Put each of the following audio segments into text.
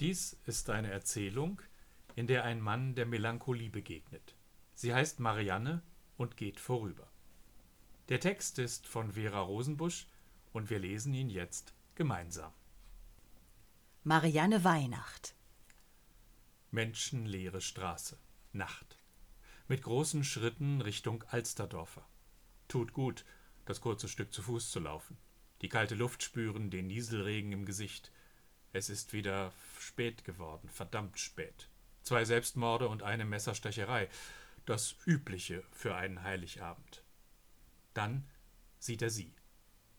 Dies ist eine Erzählung, in der ein Mann der Melancholie begegnet. Sie heißt Marianne und geht vorüber. Der Text ist von Vera Rosenbusch und wir lesen ihn jetzt gemeinsam. Marianne Weihnacht. Menschenleere Straße. Nacht. Mit großen Schritten Richtung Alsterdorfer. Tut gut, das kurze Stück zu Fuß zu laufen. Die kalte Luft spüren, den Nieselregen im Gesicht. Es ist wieder spät geworden, verdammt spät. Zwei Selbstmorde und eine Messerstecherei. Das Übliche für einen Heiligabend. Dann sieht er sie.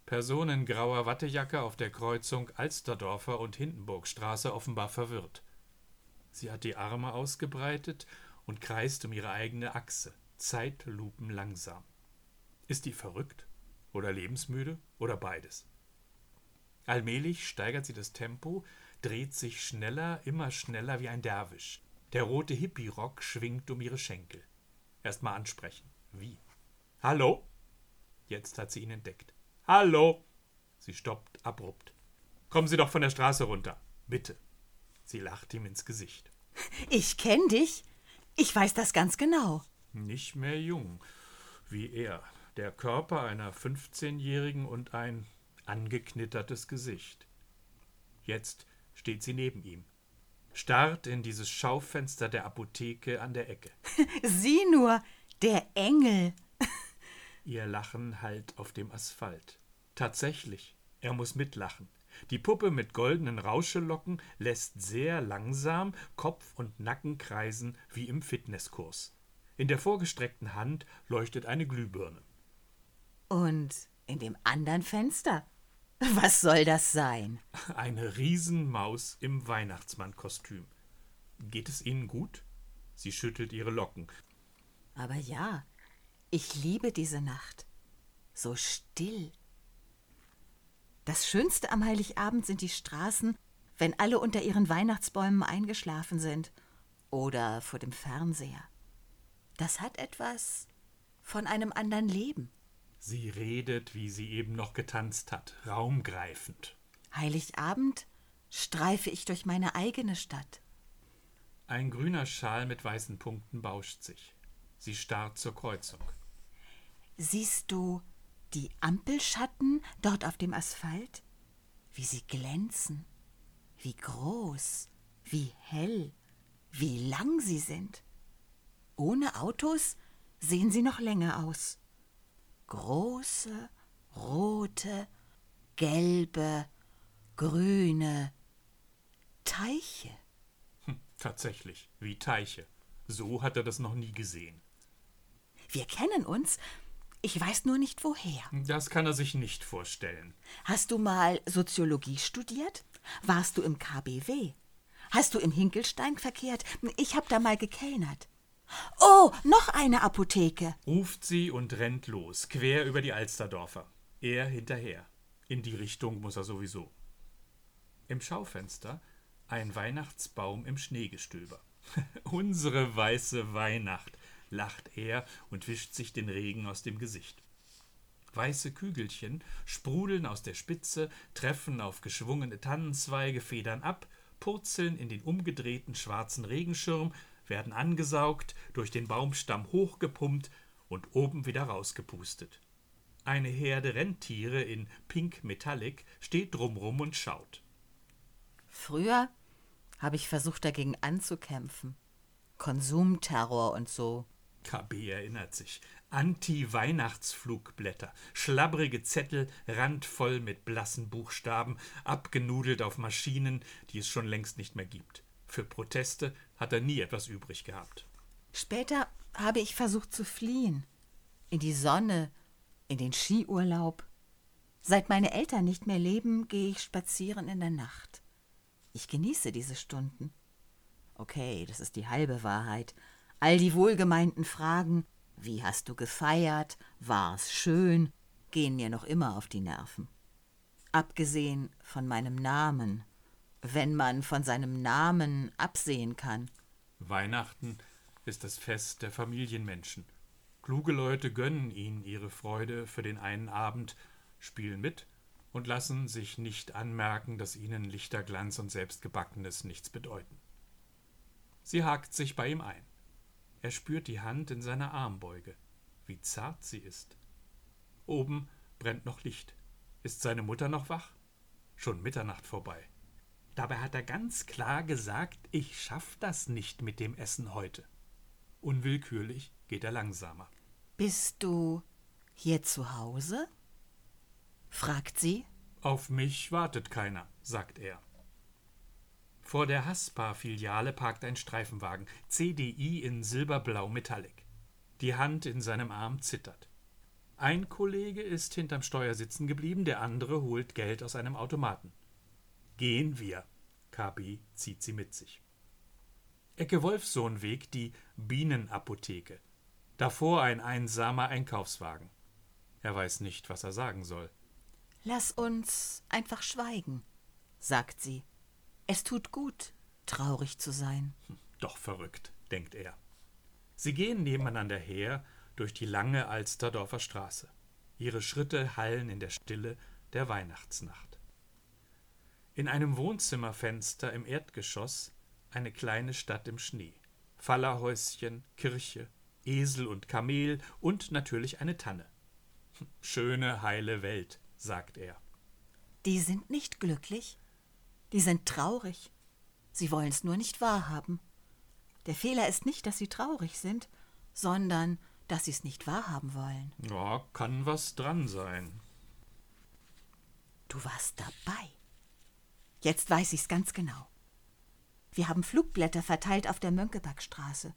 Person in grauer Wattejacke auf der Kreuzung Alsterdorfer und Hindenburgstraße offenbar verwirrt. Sie hat die Arme ausgebreitet und kreist um ihre eigene Achse, Zeitlupen langsam. Ist die verrückt? Oder lebensmüde? Oder beides? Allmählich steigert sie das Tempo, dreht sich schneller, immer schneller wie ein Derwisch. Der rote Hippie-Rock schwingt um ihre Schenkel. Erst mal ansprechen. Wie? Hallo? Jetzt hat sie ihn entdeckt. Hallo! Sie stoppt abrupt. Kommen Sie doch von der Straße runter. Bitte. Sie lacht ihm ins Gesicht. Ich kenn dich. Ich weiß das ganz genau. Nicht mehr jung, wie er. Der Körper einer 15-Jährigen und ein angeknittertes Gesicht. Jetzt steht sie neben ihm, starrt in dieses Schaufenster der Apotheke an der Ecke. Sieh nur, der Engel. Ihr Lachen hallt auf dem Asphalt. Tatsächlich, er muss mitlachen. Die Puppe mit goldenen Rauschelocken lässt sehr langsam Kopf und Nacken kreisen wie im Fitnesskurs. In der vorgestreckten Hand leuchtet eine Glühbirne. Und in dem anderen Fenster? Was soll das sein? Eine Riesenmaus im Weihnachtsmannkostüm. Geht es Ihnen gut? Sie schüttelt ihre Locken. Aber ja, ich liebe diese Nacht. So still. Das Schönste am Heiligabend sind die Straßen, wenn alle unter ihren Weihnachtsbäumen eingeschlafen sind oder vor dem Fernseher. Das hat etwas von einem anderen Leben. Sie redet, wie sie eben noch getanzt hat, raumgreifend. Heiligabend streife ich durch meine eigene Stadt. Ein grüner Schal mit weißen Punkten bauscht sich. Sie starrt zur Kreuzung. Siehst du die Ampelschatten dort auf dem Asphalt? Wie sie glänzen, wie groß, wie hell, wie lang sie sind. Ohne Autos sehen sie noch länger aus. Große, rote, gelbe, grüne Teiche. Hm, tatsächlich, wie Teiche. So hat er das noch nie gesehen. Wir kennen uns, ich weiß nur nicht woher. Das kann er sich nicht vorstellen. Hast du mal Soziologie studiert? Warst du im KBW? Hast du im Hinkelstein verkehrt? Ich hab da mal gekellnert. Oh, noch eine Apotheke. Ruft sie und rennt los, quer über die Alsterdorfer. Er hinterher. In die Richtung muss er sowieso. Im Schaufenster ein Weihnachtsbaum im Schneegestöber. Unsere weiße Weihnacht lacht er und wischt sich den Regen aus dem Gesicht. Weiße Kügelchen sprudeln aus der Spitze, treffen auf geschwungene Tannenzweige, federn ab, purzeln in den umgedrehten schwarzen Regenschirm, werden angesaugt, durch den Baumstamm hochgepumpt und oben wieder rausgepustet. Eine Herde Rentiere in Pink Metallic steht drumrum und schaut. Früher habe ich versucht, dagegen anzukämpfen. Konsumterror und so. KB erinnert sich. Anti-Weihnachtsflugblätter, schlabbrige Zettel, randvoll mit blassen Buchstaben, abgenudelt auf Maschinen, die es schon längst nicht mehr gibt. Für Proteste hat er nie etwas übrig gehabt. Später habe ich versucht zu fliehen. In die Sonne, in den Skiurlaub. Seit meine Eltern nicht mehr leben, gehe ich spazieren in der Nacht. Ich genieße diese Stunden. Okay, das ist die halbe Wahrheit. All die wohlgemeinten Fragen, wie hast du gefeiert, war's schön, gehen mir noch immer auf die Nerven. Abgesehen von meinem Namen, wenn man von seinem Namen absehen kann. Weihnachten ist das Fest der Familienmenschen. Kluge Leute gönnen ihnen ihre Freude für den einen Abend, spielen mit und lassen sich nicht anmerken, dass ihnen Lichterglanz und Selbstgebackenes nichts bedeuten. Sie hakt sich bei ihm ein. Er spürt die Hand in seiner Armbeuge, wie zart sie ist. Oben brennt noch Licht. Ist seine Mutter noch wach? Schon Mitternacht vorbei. Dabei hat er ganz klar gesagt, ich schaff das nicht mit dem Essen heute. Unwillkürlich geht er langsamer. Bist du hier zu Hause? fragt sie. Auf mich wartet keiner, sagt er. Vor der Haspa-Filiale parkt ein Streifenwagen, CDI in silberblau Metallic. Die Hand in seinem Arm zittert. Ein Kollege ist hinterm Steuer sitzen geblieben, der andere holt Geld aus einem Automaten. Gehen wir. KB zieht sie mit sich. Ecke Wolfsohnweg, die Bienenapotheke. Davor ein einsamer Einkaufswagen. Er weiß nicht, was er sagen soll. Lass uns einfach schweigen, sagt sie. Es tut gut, traurig zu sein. Doch verrückt, denkt er. Sie gehen nebeneinander her durch die lange Alsterdorfer Straße. Ihre Schritte hallen in der Stille der Weihnachtsnacht. In einem Wohnzimmerfenster im Erdgeschoss eine kleine Stadt im Schnee. Fallerhäuschen, Kirche, Esel und Kamel und natürlich eine Tanne. Schöne, heile Welt, sagt er. Die sind nicht glücklich. Die sind traurig. Sie wollen's nur nicht wahrhaben. Der Fehler ist nicht, dass sie traurig sind, sondern dass sie's nicht wahrhaben wollen. Ja, kann was dran sein. Du warst dabei. Jetzt weiß ich's ganz genau. Wir haben Flugblätter verteilt auf der Mönckebergstraße.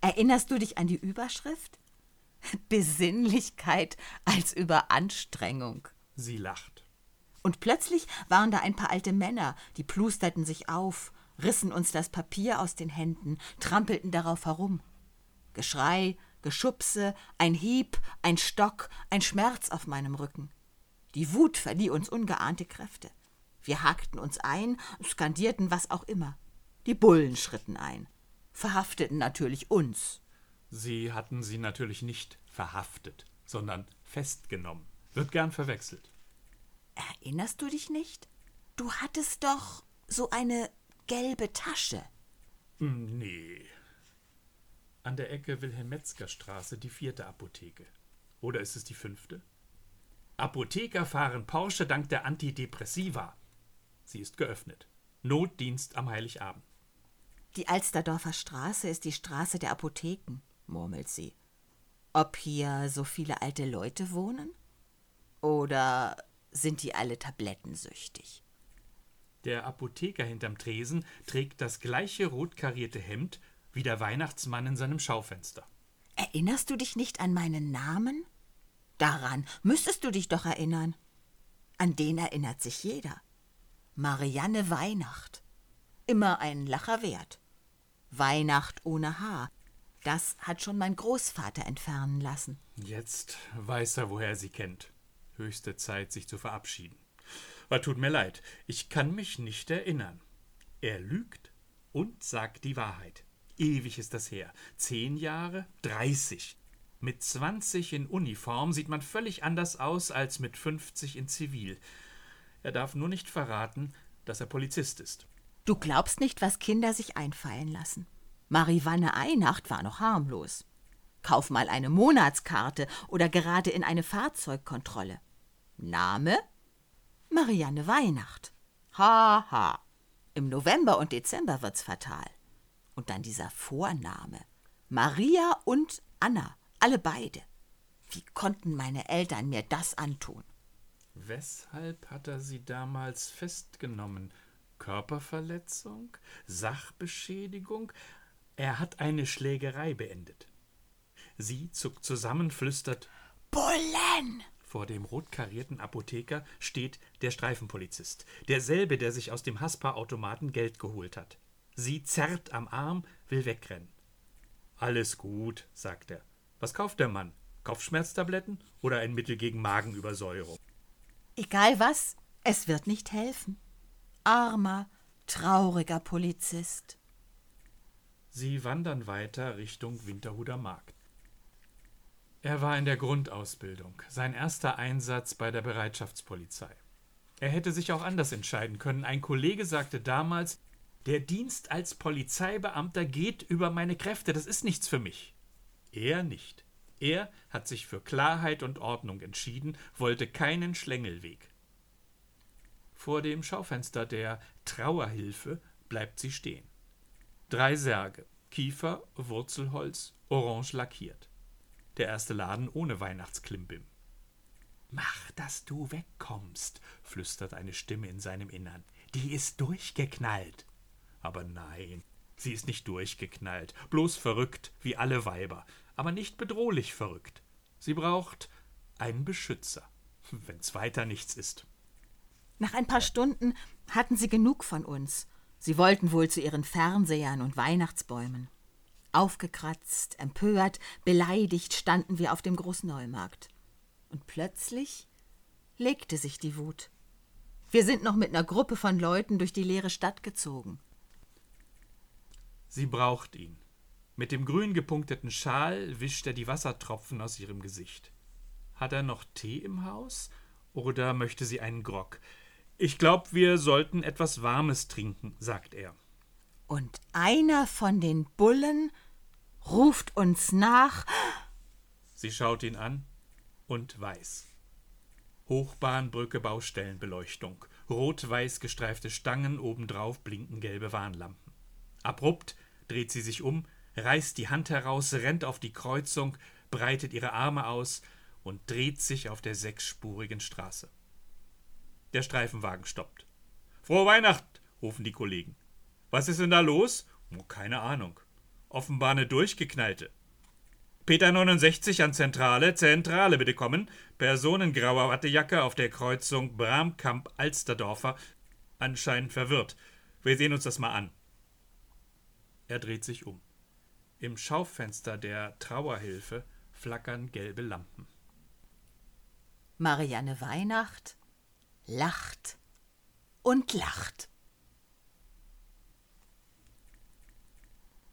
Erinnerst du dich an die Überschrift? Besinnlichkeit als Überanstrengung. Sie lacht. Und plötzlich waren da ein paar alte Männer, die plusterten sich auf, rissen uns das Papier aus den Händen, trampelten darauf herum. Geschrei, Geschubse, ein Hieb, ein Stock, ein Schmerz auf meinem Rücken. Die Wut verlieh uns ungeahnte Kräfte. Wir hakten uns ein, skandierten was auch immer. Die Bullen schritten ein, verhafteten natürlich uns. Sie hatten sie natürlich nicht verhaftet, sondern festgenommen. Wird gern verwechselt. Erinnerst du dich nicht? Du hattest doch so eine gelbe Tasche. Hm, nee. An der Ecke Wilhelm-Metzger-Straße die vierte Apotheke. Oder ist es die fünfte? Apotheker fahren Porsche dank der Antidepressiva. Sie ist geöffnet. Notdienst am Heiligabend. Die Alsterdorfer Straße ist die Straße der Apotheken, murmelt sie. Ob hier so viele alte Leute wohnen? Oder sind die alle tablettensüchtig? Der Apotheker hinterm Tresen trägt das gleiche rot karierte Hemd wie der Weihnachtsmann in seinem Schaufenster. Erinnerst du dich nicht an meinen Namen? Daran müsstest du dich doch erinnern. An den erinnert sich jeder. Marianne Weihnacht. Immer ein Lacher wert. Weihnacht ohne Haar. Das hat schon mein Großvater entfernen lassen. Jetzt weiß er, woher er sie kennt. Höchste Zeit, sich zu verabschieden. Aber tut mir leid, ich kann mich nicht erinnern. Er lügt und sagt die Wahrheit. Ewig ist das her. Zehn Jahre? Dreißig. Mit zwanzig in Uniform sieht man völlig anders aus als mit fünfzig in Zivil. Er darf nur nicht verraten, dass er Polizist ist. Du glaubst nicht, was Kinder sich einfallen lassen. Marivanne Einacht war noch harmlos. Kauf mal eine Monatskarte oder gerade in eine Fahrzeugkontrolle. Name? Marianne Weihnacht. Ha, ha. Im November und Dezember wird's fatal. Und dann dieser Vorname. Maria und Anna, alle beide. Wie konnten meine Eltern mir das antun? Weshalb hat er sie damals festgenommen? Körperverletzung? Sachbeschädigung? Er hat eine Schlägerei beendet. Sie zuckt zusammen, flüstert Bullen! Vor dem rot karierten Apotheker steht der Streifenpolizist, derselbe, der sich aus dem Haspa-Automaten Geld geholt hat. Sie zerrt am Arm, will wegrennen. Alles gut, sagt er. Was kauft der Mann? Kopfschmerztabletten oder ein Mittel gegen Magenübersäuerung? Egal was, es wird nicht helfen. Armer, trauriger Polizist. Sie wandern weiter Richtung Winterhuder Markt. Er war in der Grundausbildung, sein erster Einsatz bei der Bereitschaftspolizei. Er hätte sich auch anders entscheiden können. Ein Kollege sagte damals, der Dienst als Polizeibeamter geht über meine Kräfte, das ist nichts für mich. Er nicht. Er hat sich für Klarheit und Ordnung entschieden, wollte keinen Schlängelweg. Vor dem Schaufenster der Trauerhilfe bleibt sie stehen. Drei Särge, Kiefer, Wurzelholz, orange lackiert. Der erste Laden ohne Weihnachtsklimbim. Mach, dass du wegkommst, flüstert eine Stimme in seinem Innern. Die ist durchgeknallt. Aber nein, sie ist nicht durchgeknallt, bloß verrückt, wie alle Weiber, aber nicht bedrohlich verrückt. Sie braucht einen Beschützer, wenn's weiter nichts ist. Nach ein paar Stunden hatten sie genug von uns. Sie wollten wohl zu ihren Fernsehern und Weihnachtsbäumen. Aufgekratzt, empört, beleidigt standen wir auf dem Großneumarkt. Und plötzlich legte sich die Wut. Wir sind noch mit einer Gruppe von Leuten durch die leere Stadt gezogen. Sie braucht ihn. Mit dem grün gepunkteten Schal wischt er die Wassertropfen aus ihrem Gesicht. Hat er noch Tee im Haus? Oder möchte sie einen Grog? Ich glaube, wir sollten etwas Warmes trinken, sagt er. Und einer von den Bullen ruft uns nach. Sie schaut ihn an und weiß. Hochbahnbrücke Baustellenbeleuchtung. Rot-weiß gestreifte Stangen, obendrauf blinken gelbe Warnlampen. Abrupt dreht sie sich um, reißt die Hand heraus, rennt auf die Kreuzung, breitet ihre Arme aus und dreht sich auf der sechsspurigen Straße. Der Streifenwagen stoppt. Frohe Weihnacht, rufen die Kollegen. Was ist denn da los? Oh, keine Ahnung. Offenbar eine durchgeknallte. Peter 69 an Zentrale, Zentrale bitte kommen. Personengrauer Wattejacke auf der Kreuzung Bramkamp-Alsterdorfer. Anscheinend verwirrt. Wir sehen uns das mal an. Er dreht sich um. Im Schaufenster der Trauerhilfe flackern gelbe Lampen. Marianne Weihnacht lacht und lacht.